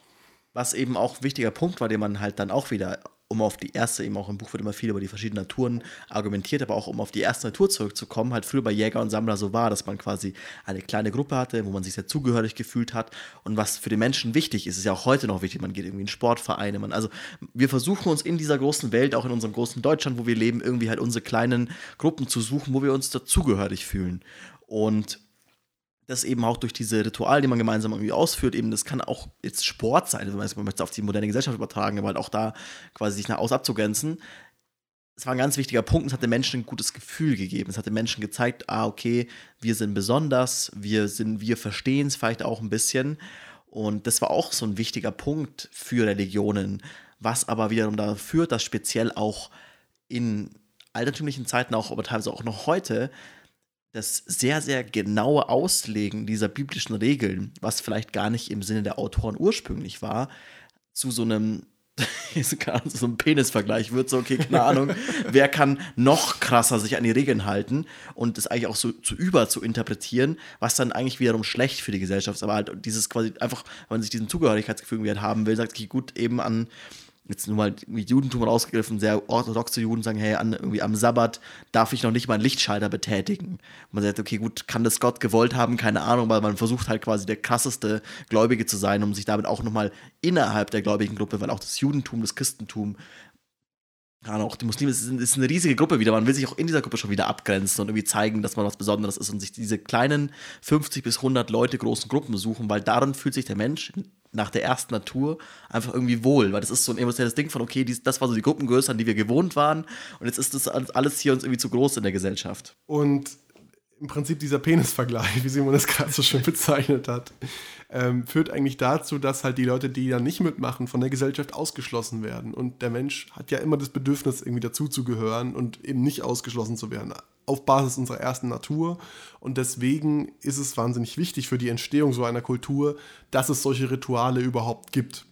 Was eben auch ein wichtiger Punkt war, den man halt dann auch wieder um auf die erste, eben auch im Buch wird immer viel über die verschiedenen Naturen argumentiert, aber auch um auf die erste Natur zurückzukommen, halt früher bei Jäger und Sammler so war, dass man quasi eine kleine Gruppe hatte, wo man sich sehr zugehörig gefühlt hat. Und was für den Menschen wichtig ist, ist ja auch heute noch wichtig, man geht irgendwie in Sportvereine, man, also wir versuchen uns in dieser großen Welt, auch in unserem großen Deutschland, wo wir leben, irgendwie halt unsere kleinen Gruppen zu suchen, wo wir uns dazugehörig fühlen. Und das eben auch durch diese Rituale, die man gemeinsam irgendwie ausführt, eben, das kann auch jetzt Sport sein, wenn man es auf die moderne Gesellschaft übertragen, aber halt auch da quasi sich nach aus abzugrenzen. Es war ein ganz wichtiger Punkt, es hat den Menschen ein gutes Gefühl gegeben. Es hat den Menschen gezeigt, ah, okay, wir sind besonders, wir sind, wir verstehen es vielleicht auch ein bisschen. Und das war auch so ein wichtiger Punkt für Religionen, was aber wiederum dazu führt, dass speziell auch in altertümlichen Zeiten, auch aber teilweise auch noch heute, das sehr, sehr genaue Auslegen dieser biblischen Regeln, was vielleicht gar nicht im Sinne der Autoren ursprünglich war, zu so einem so einem Penisvergleich wird, so, okay, keine Ahnung, wer kann noch krasser sich an die Regeln halten und das eigentlich auch so zu über zu interpretieren, was dann eigentlich wiederum schlecht für die Gesellschaft ist. Aber halt dieses quasi einfach, wenn man sich diesen Zugehörigkeitsgefühl halt haben will, sagt, okay, gut, eben an jetzt nur mal Judentum rausgegriffen, sehr orthodoxe Juden sagen, hey, an, irgendwie am Sabbat darf ich noch nicht mal einen Lichtschalter betätigen. Man sagt, okay, gut, kann das Gott gewollt haben, keine Ahnung, weil man versucht halt quasi der krasseste Gläubige zu sein, um sich damit auch nochmal innerhalb der gläubigen Gruppe, weil auch das Judentum, das Christentum, gerade auch die Muslime, ist, ist eine riesige Gruppe wieder. Man will sich auch in dieser Gruppe schon wieder abgrenzen und irgendwie zeigen, dass man was Besonderes ist und sich diese kleinen 50 bis 100 Leute großen Gruppen suchen, weil darin fühlt sich der Mensch nach der ersten Natur einfach irgendwie wohl, weil das ist so ein emotionales Ding von, okay, dies, das war so die Gruppengröße, an die wir gewohnt waren und jetzt ist das alles hier uns irgendwie zu groß in der Gesellschaft. Und im Prinzip dieser Penisvergleich, wie Simon es gerade so schön bezeichnet hat, ähm, führt eigentlich dazu, dass halt die Leute, die da nicht mitmachen, von der Gesellschaft ausgeschlossen werden. Und der Mensch hat ja immer das Bedürfnis, irgendwie dazuzugehören und eben nicht ausgeschlossen zu werden auf Basis unserer ersten Natur. Und deswegen ist es wahnsinnig wichtig für die Entstehung so einer Kultur, dass es solche Rituale überhaupt gibt.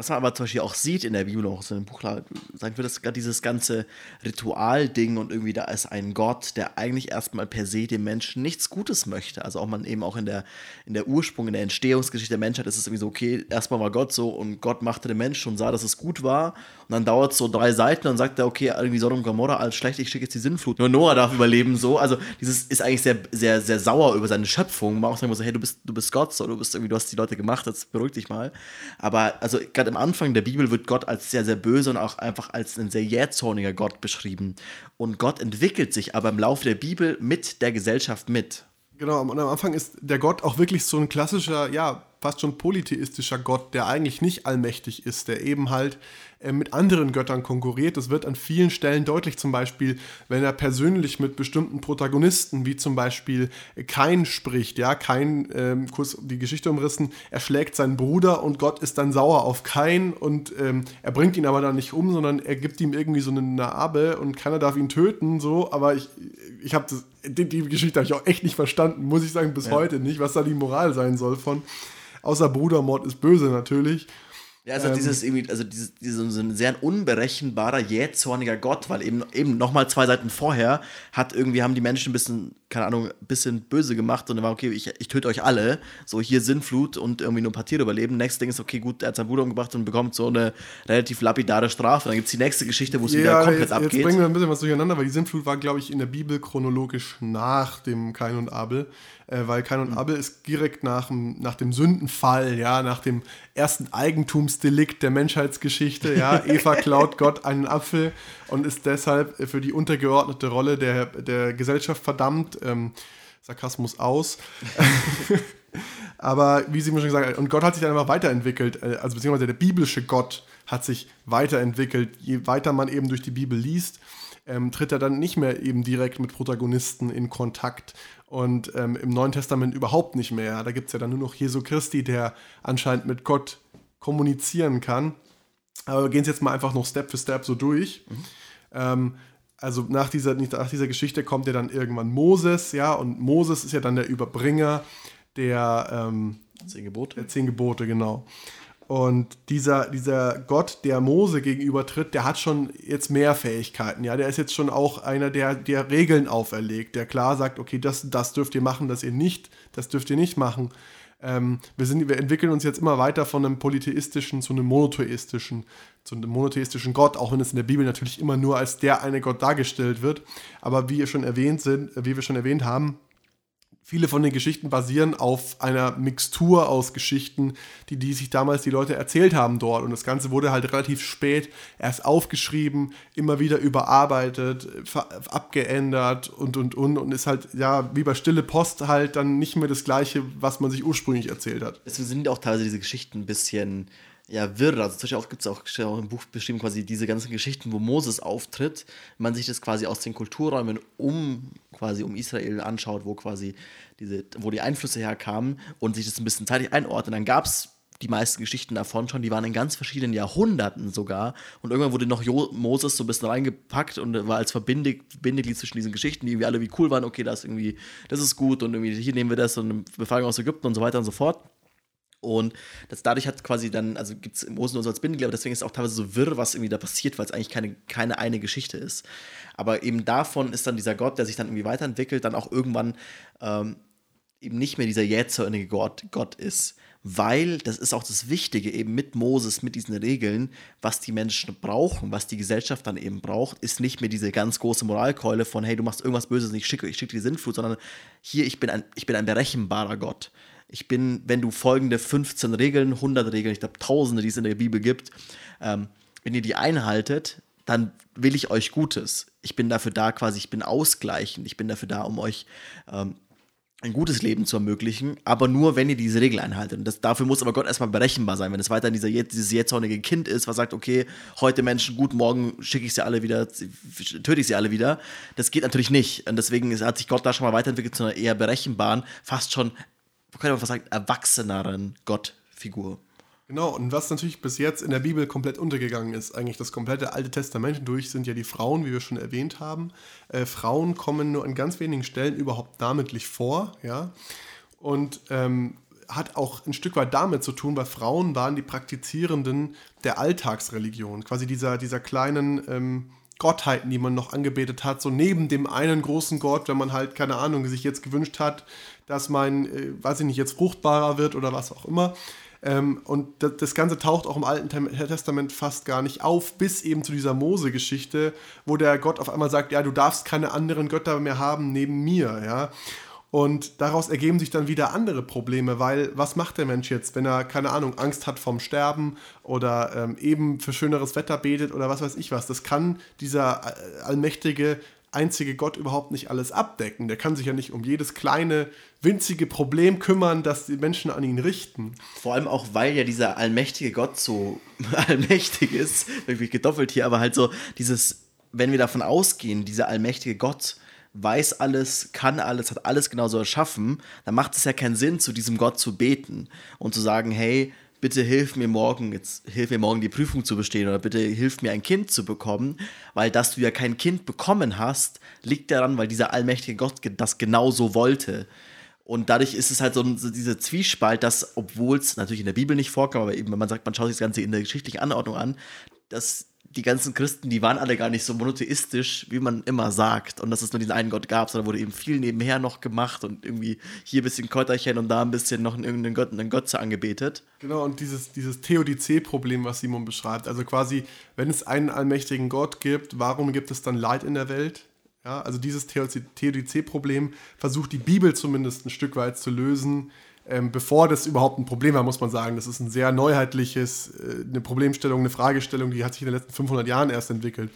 Was man aber zum Beispiel auch sieht in der Bibel, auch so in dem Buch, sagen wir das dieses ganze Ritualding und irgendwie da ist ein Gott, der eigentlich erstmal per se dem Menschen nichts Gutes möchte. Also auch man eben auch in der, in der Ursprung, in der Entstehungsgeschichte der Menschheit ist es irgendwie so, okay, erstmal war Gott so und Gott machte den Menschen und sah, dass es gut war. Und dann dauert es so drei Seiten und sagt er, okay, irgendwie Sodom und Gomorra, alles schlecht, ich schicke jetzt die Sinnflut. Nur Noah darf überleben so. Also dieses ist eigentlich sehr, sehr, sehr sauer über seine Schöpfung. Man auch sagen muss, hey, du bist, du bist Gott, so, du bist irgendwie, du hast die Leute gemacht, jetzt beruhig dich mal. Aber also gerade am Anfang der Bibel wird Gott als sehr, sehr böse und auch einfach als ein sehr jähzorniger Gott beschrieben. Und Gott entwickelt sich aber im Laufe der Bibel mit der Gesellschaft mit. Genau, und am Anfang ist der Gott auch wirklich so ein klassischer, ja, fast schon polytheistischer Gott, der eigentlich nicht allmächtig ist, der eben halt äh, mit anderen Göttern konkurriert. Das wird an vielen Stellen deutlich, zum Beispiel, wenn er persönlich mit bestimmten Protagonisten, wie zum Beispiel Kain spricht, ja, Kain, ähm, kurz die Geschichte umrissen, er schlägt seinen Bruder und Gott ist dann sauer auf Kain und ähm, er bringt ihn aber dann nicht um, sondern er gibt ihm irgendwie so eine Narbe und keiner darf ihn töten, so, aber ich, ich habe die, die, Geschichte habe ich auch echt nicht verstanden, muss ich sagen, bis ja. heute nicht, was da die Moral sein soll von. Außer Brudermord ist böse natürlich. Ja, also ähm, dieses irgendwie, also dieses, dieses so ein sehr unberechenbarer, jähzorniger Gott, weil eben, eben nochmal zwei Seiten vorher hat irgendwie, haben die Menschen ein bisschen keine Ahnung, ein bisschen böse gemacht und dann war, okay, ich, ich töte euch alle. So, hier Sinnflut und irgendwie nur ein paar Tiere überleben. Nächstes Ding ist, okay, gut, er hat seinen Bruder umgebracht und bekommt so eine relativ lapidare Strafe. Dann gibt es die nächste Geschichte, wo es ja, wieder komplett jetzt, abgeht. Jetzt bringen wir ein bisschen was durcheinander, weil die Sinnflut war, glaube ich, in der Bibel chronologisch nach dem Kain und Abel. Äh, weil Kain und mhm. Abel ist direkt nach, nach dem Sündenfall, ja, nach dem ersten Eigentumsdelikt der Menschheitsgeschichte. Ja, Eva klaut Gott einen Apfel und ist deshalb für die untergeordnete Rolle der, der Gesellschaft verdammt. Ähm, Sarkasmus aus. Aber wie Sie mir schon gesagt haben, und Gott hat sich dann immer weiterentwickelt, äh, also beziehungsweise der biblische Gott hat sich weiterentwickelt. Je weiter man eben durch die Bibel liest, ähm, tritt er dann nicht mehr eben direkt mit Protagonisten in Kontakt und ähm, im Neuen Testament überhaupt nicht mehr. Da gibt es ja dann nur noch Jesu Christi, der anscheinend mit Gott kommunizieren kann. Aber wir gehen es jetzt mal einfach noch Step für Step so durch. Mhm. Ähm, also nach dieser, nach dieser Geschichte kommt ja dann irgendwann Moses, ja, und Moses ist ja dann der Überbringer der, ähm, Zehn Gebote. Der Zehn Gebote, genau. Und dieser, dieser Gott, der Mose gegenübertritt, der hat schon jetzt mehr Fähigkeiten. Ja, der ist jetzt schon auch einer, der, der Regeln auferlegt, der klar sagt, okay, das, das dürft ihr machen, das ihr nicht, das dürft ihr nicht machen. Ähm, wir, sind, wir entwickeln uns jetzt immer weiter von einem polytheistischen zu einem monotheistischen, zu einem monotheistischen Gott, auch wenn es in der Bibel natürlich immer nur als der eine Gott dargestellt wird. Aber wie ihr schon erwähnt sind, wie wir schon erwähnt haben, Viele von den Geschichten basieren auf einer Mixtur aus Geschichten, die, die sich damals die Leute erzählt haben dort. Und das Ganze wurde halt relativ spät erst aufgeschrieben, immer wieder überarbeitet, abgeändert und und und und ist halt, ja, wie bei Stille Post halt dann nicht mehr das Gleiche, was man sich ursprünglich erzählt hat. Es sind auch teilweise diese Geschichten ein bisschen ja, wirr. Also zum Beispiel auch gibt es auch, auch im Buch beschrieben, quasi diese ganzen Geschichten, wo Moses auftritt. Man sich das quasi aus den Kulturräumen um quasi um Israel anschaut, wo quasi diese, wo die Einflüsse herkamen und sich das ein bisschen zeitlich einordnet, dann gab es die meisten Geschichten davon schon, die waren in ganz verschiedenen Jahrhunderten sogar. Und irgendwann wurde noch jo Moses so ein bisschen reingepackt und war als Bindeglied zwischen diesen Geschichten, die irgendwie alle wie cool waren, okay, das irgendwie, das ist gut und irgendwie hier nehmen wir das und Befreiung aus Ägypten und so weiter und so fort. Und das, dadurch hat quasi dann, also gibt es Mose nur so als Bindeglied, aber deswegen ist es auch teilweise so wirr, was irgendwie da passiert, weil es eigentlich keine, keine eine Geschichte ist. Aber eben davon ist dann dieser Gott, der sich dann irgendwie weiterentwickelt, dann auch irgendwann ähm, eben nicht mehr dieser jähzornige Gott, Gott ist. Weil, das ist auch das Wichtige, eben mit Moses, mit diesen Regeln, was die Menschen brauchen, was die Gesellschaft dann eben braucht, ist nicht mehr diese ganz große Moralkeule von, hey, du machst irgendwas Böses und ich schicke, ich schicke die Sintflut, sondern hier, ich bin ein, ich bin ein berechenbarer Gott ich bin, wenn du folgende 15 Regeln, 100 Regeln, ich glaube Tausende, die es in der Bibel gibt, ähm, wenn ihr die einhaltet, dann will ich euch Gutes. Ich bin dafür da quasi, ich bin ausgleichend, ich bin dafür da, um euch ähm, ein gutes Leben zu ermöglichen, aber nur, wenn ihr diese Regel einhaltet. Und das, dafür muss aber Gott erstmal berechenbar sein. Wenn es weiterhin dieser, dieses jetzornige Kind ist, was sagt, okay, heute Menschen gut, morgen schicke ich sie alle wieder, töte ich sie alle wieder, das geht natürlich nicht. Und deswegen hat sich Gott da schon mal weiterentwickelt zu einer eher berechenbaren, fast schon könnte man fast sagen, erwachseneren Gottfigur. Genau, und was natürlich bis jetzt in der Bibel komplett untergegangen ist, eigentlich das komplette Alte Testament durch, sind ja die Frauen, wie wir schon erwähnt haben. Äh, Frauen kommen nur an ganz wenigen Stellen überhaupt namentlich vor, ja. Und ähm, hat auch ein Stück weit damit zu tun, weil Frauen waren die Praktizierenden der Alltagsreligion, quasi dieser, dieser kleinen ähm, Gottheiten, die man noch angebetet hat, so neben dem einen großen Gott, wenn man halt, keine Ahnung, sich jetzt gewünscht hat, dass mein, äh, weiß ich nicht, jetzt fruchtbarer wird oder was auch immer. Ähm, und das, das, Ganze taucht auch im Alten Testament fast gar nicht auf, bis eben zu dieser Mose-Geschichte, wo der Gott auf einmal sagt, ja, du darfst keine anderen Götter mehr haben neben mir, ja. Und daraus ergeben sich dann wieder andere Probleme, weil was macht der Mensch jetzt, wenn er, keine Ahnung, Angst hat vom Sterben oder ähm, eben für schöneres Wetter betet oder was weiß ich was. Das kann dieser äh, allmächtige einzige Gott überhaupt nicht alles abdecken. Der kann sich ja nicht um jedes kleine, winzige Problem kümmern, das die Menschen an ihn richten. Vor allem auch, weil ja dieser allmächtige Gott so allmächtig ist, irgendwie gedoppelt hier, aber halt so dieses, wenn wir davon ausgehen, dieser allmächtige Gott weiß alles, kann alles, hat alles genauso erschaffen, dann macht es ja keinen Sinn, zu diesem Gott zu beten und zu sagen, hey, bitte hilf mir morgen, jetzt hilf mir morgen die Prüfung zu bestehen oder bitte hilf mir ein Kind zu bekommen, weil dass du ja kein Kind bekommen hast, liegt daran, weil dieser allmächtige Gott das genauso wollte. Und dadurch ist es halt so, so dieser Zwiespalt, dass, obwohl es natürlich in der Bibel nicht vorkam, aber eben, wenn man sagt, man schaut sich das Ganze in der geschichtlichen Anordnung an, dass die ganzen Christen, die waren alle gar nicht so monotheistisch, wie man immer sagt. Und dass es nur diesen einen Gott gab, sondern wurde eben viel nebenher noch gemacht und irgendwie hier ein bisschen Kräuterchen und da ein bisschen noch irgendeinen Gott, einen Götze angebetet. Genau, und dieses, dieses Theodizee-Problem, was Simon beschreibt, also quasi, wenn es einen allmächtigen Gott gibt, warum gibt es dann Leid in der Welt? Ja, also dieses Theodizee-Problem versucht die Bibel zumindest ein Stück weit zu lösen, ähm, bevor das überhaupt ein Problem war, muss man sagen. Das ist ein sehr neuheitliches, äh, eine Problemstellung, eine Fragestellung, die hat sich in den letzten 500 Jahren erst entwickelt.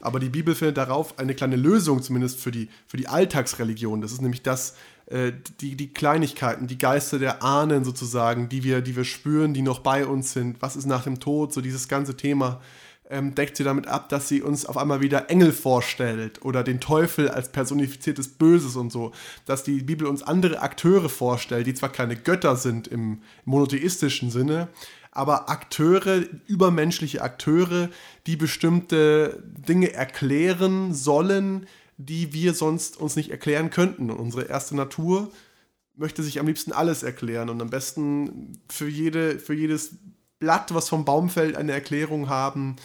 Aber die Bibel findet darauf eine kleine Lösung, zumindest für die, für die Alltagsreligion. Das ist nämlich das, äh, die, die Kleinigkeiten, die Geister der Ahnen sozusagen, die wir, die wir spüren, die noch bei uns sind. Was ist nach dem Tod? So dieses ganze Thema ähm, deckt sie damit ab, dass sie uns auf einmal wieder Engel vorstellt oder den Teufel als personifiziertes Böses und so. Dass die Bibel uns andere Akteure vorstellt, die zwar keine Götter sind im monotheistischen Sinne, aber Akteure, übermenschliche Akteure, die bestimmte Dinge erklären sollen, die wir sonst uns nicht erklären könnten. Und unsere erste Natur möchte sich am liebsten alles erklären und am besten für, jede, für jedes Blatt, was vom Baum fällt, eine Erklärung haben,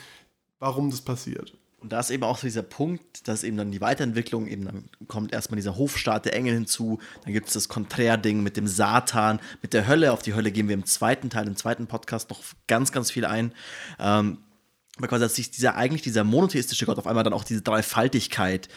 warum das passiert. Und da ist eben auch so dieser Punkt, dass eben dann die Weiterentwicklung, eben dann kommt erstmal dieser Hofstaat der Engel hinzu, dann gibt es das Konträr-Ding mit dem Satan, mit der Hölle. Auf die Hölle gehen wir im zweiten Teil, im zweiten Podcast noch ganz, ganz viel ein. Ähm, quasi, dass sich dieser, eigentlich dieser monotheistische Gott auf einmal dann auch diese Dreifaltigkeit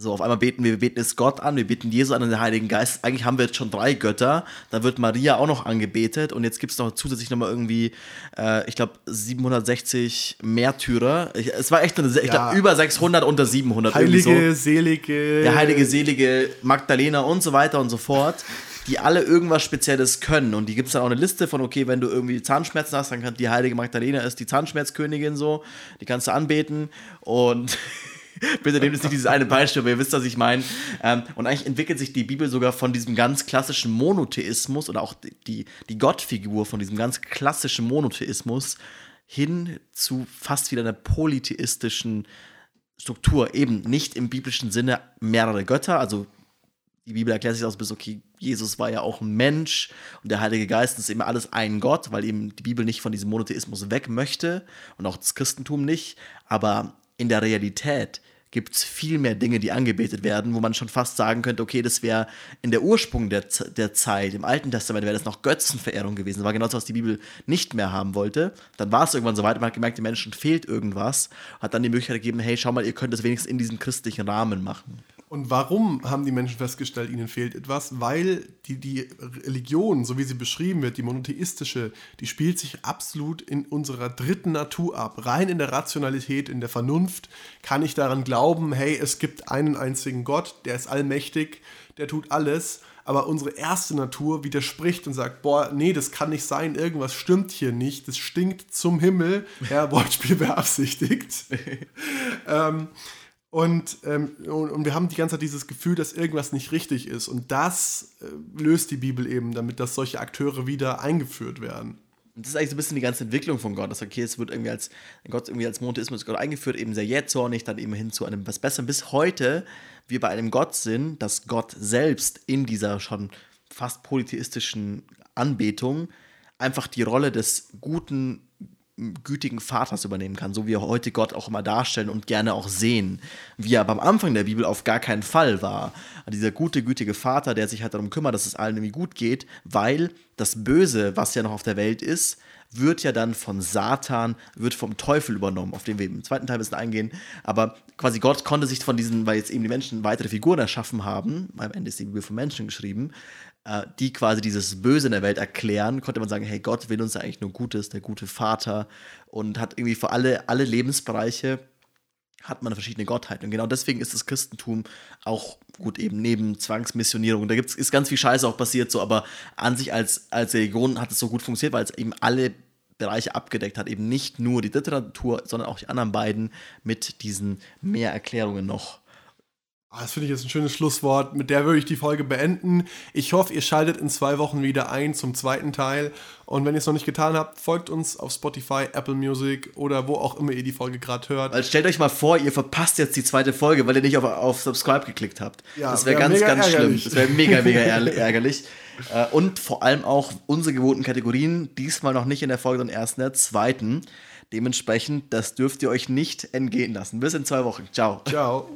so, auf einmal beten wir, wir beten es Gott an, wir beten Jesus an und den Heiligen Geist. Eigentlich haben wir jetzt schon drei Götter. Da wird Maria auch noch angebetet und jetzt gibt es noch zusätzlich nochmal irgendwie, äh, ich glaube, 760 Märtyrer. Ich, es war echt eine, ich ja. glaube, über 600 unter 700. Heilige, so. selige. Der heilige, selige Magdalena und so weiter und so fort die alle irgendwas Spezielles können. Und die gibt es dann auch eine Liste von, okay, wenn du irgendwie Zahnschmerzen hast, dann kann die heilige Magdalena ist die Zahnschmerzkönigin so, die kannst du anbeten. Und Bitte nehmt es nicht dieses eine Beispiel, aber ihr wisst, was ich meine. Ähm, und eigentlich entwickelt sich die Bibel sogar von diesem ganz klassischen Monotheismus oder auch die, die Gottfigur von diesem ganz klassischen Monotheismus hin zu fast wieder einer polytheistischen Struktur. Eben nicht im biblischen Sinne mehrere Götter, also die Bibel erklärt sich aus bis, okay, Jesus war ja auch ein Mensch und der Heilige Geist ist eben alles ein Gott, weil eben die Bibel nicht von diesem Monotheismus weg möchte und auch das Christentum nicht. Aber in der Realität gibt es viel mehr Dinge, die angebetet werden, wo man schon fast sagen könnte, okay, das wäre in der Ursprung der, der Zeit, im Alten Testament wäre das noch Götzenverehrung gewesen. Das war genau das, was die Bibel nicht mehr haben wollte. Dann war es irgendwann so weit, man hat gemerkt, den Menschen fehlt irgendwas, hat dann die Möglichkeit gegeben, hey, schau mal, ihr könnt das wenigstens in diesem christlichen Rahmen machen. Und warum haben die Menschen festgestellt, ihnen fehlt etwas? Weil die, die Religion, so wie sie beschrieben wird, die monotheistische, die spielt sich absolut in unserer dritten Natur ab. Rein in der Rationalität, in der Vernunft kann ich daran glauben, hey, es gibt einen einzigen Gott, der ist allmächtig, der tut alles. Aber unsere erste Natur widerspricht und sagt, boah, nee, das kann nicht sein, irgendwas stimmt hier nicht, das stinkt zum Himmel. Ja, Wortspiel beabsichtigt. ähm, und, ähm, und, und, wir haben die ganze Zeit dieses Gefühl, dass irgendwas nicht richtig ist. Und das äh, löst die Bibel eben, damit dass solche Akteure wieder eingeführt werden. Und das ist eigentlich so ein bisschen die ganze Entwicklung von Gott. Das okay, es wird irgendwie als Gott irgendwie als Monotheismus Gott eingeführt, eben sehr jähzornig, dann eben hin zu einem was Besserem. Bis heute wir bei einem Gott sind, dass Gott selbst in dieser schon fast polytheistischen Anbetung einfach die Rolle des guten gütigen Vaters übernehmen kann, so wie er heute Gott auch immer darstellen und gerne auch sehen, wie er am Anfang der Bibel auf gar keinen Fall war. Dieser gute, gütige Vater, der sich halt darum kümmert, dass es allen irgendwie gut geht, weil das Böse, was ja noch auf der Welt ist, wird ja dann von Satan, wird vom Teufel übernommen, auf den wir im zweiten Teil ein bisschen eingehen. Aber quasi Gott konnte sich von diesen, weil jetzt eben die Menschen weitere Figuren erschaffen haben, am Ende ist die Bibel von Menschen geschrieben, die quasi dieses Böse in der Welt erklären, konnte man sagen, hey, Gott will uns eigentlich nur Gutes, der gute Vater und hat irgendwie für alle, alle Lebensbereiche hat man verschiedene Gottheiten. Und genau deswegen ist das Christentum auch gut eben neben Zwangsmissionierung. Da gibt's, ist ganz viel Scheiße auch passiert, so, aber an sich als, als Religion hat es so gut funktioniert, weil es eben alle Bereiche abgedeckt hat. Eben nicht nur die Literatur, sondern auch die anderen beiden mit diesen mehr Erklärungen noch. Ah, das finde ich jetzt ein schönes Schlusswort. Mit der würde ich die Folge beenden. Ich hoffe, ihr schaltet in zwei Wochen wieder ein zum zweiten Teil. Und wenn ihr es noch nicht getan habt, folgt uns auf Spotify, Apple Music oder wo auch immer ihr die Folge gerade hört. Weil stellt euch mal vor, ihr verpasst jetzt die zweite Folge, weil ihr nicht auf, auf Subscribe geklickt habt. Ja, das wäre wär ganz, ganz ärgerlich. schlimm. Das wäre mega, mega ärgerlich. Äh, und vor allem auch unsere gewohnten Kategorien, diesmal noch nicht in der Folge, sondern erst in der zweiten. Dementsprechend, das dürft ihr euch nicht entgehen lassen. Bis in zwei Wochen. Ciao. Ciao.